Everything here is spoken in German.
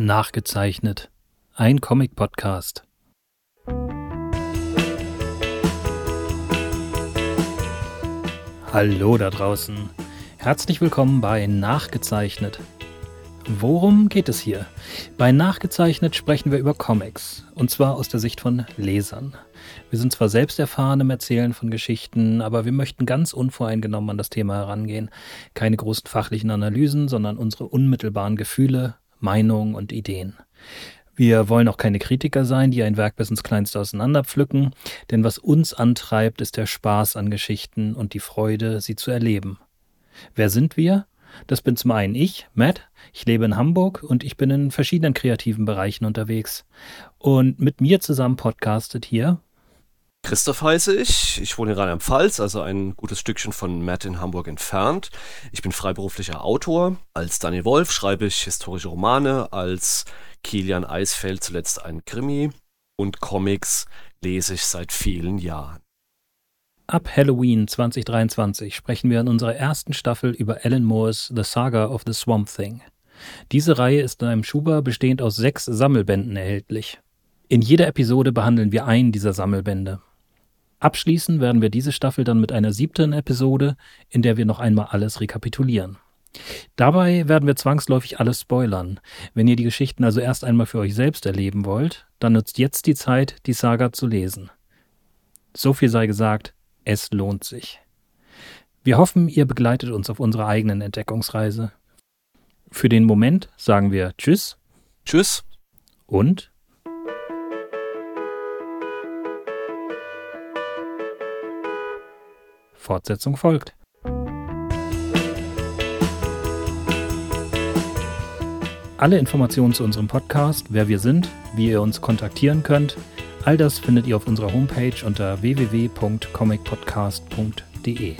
Nachgezeichnet. Ein Comic-Podcast. Hallo da draußen. Herzlich willkommen bei Nachgezeichnet. Worum geht es hier? Bei Nachgezeichnet sprechen wir über Comics. Und zwar aus der Sicht von Lesern. Wir sind zwar selbst erfahren im Erzählen von Geschichten, aber wir möchten ganz unvoreingenommen an das Thema herangehen. Keine großen fachlichen Analysen, sondern unsere unmittelbaren Gefühle, Meinungen und Ideen. Wir wollen auch keine Kritiker sein, die ein Werk bis ins Kleinste auseinanderpflücken, denn was uns antreibt, ist der Spaß an Geschichten und die Freude, sie zu erleben. Wer sind wir? Das bin zum einen ich, Matt. Ich lebe in Hamburg und ich bin in verschiedenen kreativen Bereichen unterwegs. Und mit mir zusammen podcastet hier Christoph heiße ich. Ich wohne in Rheinland-Pfalz, also ein gutes Stückchen von Matt in Hamburg entfernt. Ich bin freiberuflicher Autor. Als Daniel Wolf schreibe ich historische Romane, als Kilian Eisfeld zuletzt ein Krimi und Comics lese ich seit vielen Jahren. Ab Halloween 2023 sprechen wir in unserer ersten Staffel über Alan Moores The Saga of the Swamp Thing. Diese Reihe ist in einem Schuber bestehend aus sechs Sammelbänden erhältlich. In jeder Episode behandeln wir einen dieser Sammelbände. Abschließen werden wir diese Staffel dann mit einer siebten Episode, in der wir noch einmal alles rekapitulieren. Dabei werden wir zwangsläufig alles spoilern. Wenn ihr die Geschichten also erst einmal für euch selbst erleben wollt, dann nutzt jetzt die Zeit, die Saga zu lesen. So viel sei gesagt, es lohnt sich. Wir hoffen, ihr begleitet uns auf unserer eigenen Entdeckungsreise. Für den Moment sagen wir Tschüss. Tschüss. Und Fortsetzung folgt. Alle Informationen zu unserem Podcast, wer wir sind, wie ihr uns kontaktieren könnt, all das findet ihr auf unserer Homepage unter www.comicpodcast.de.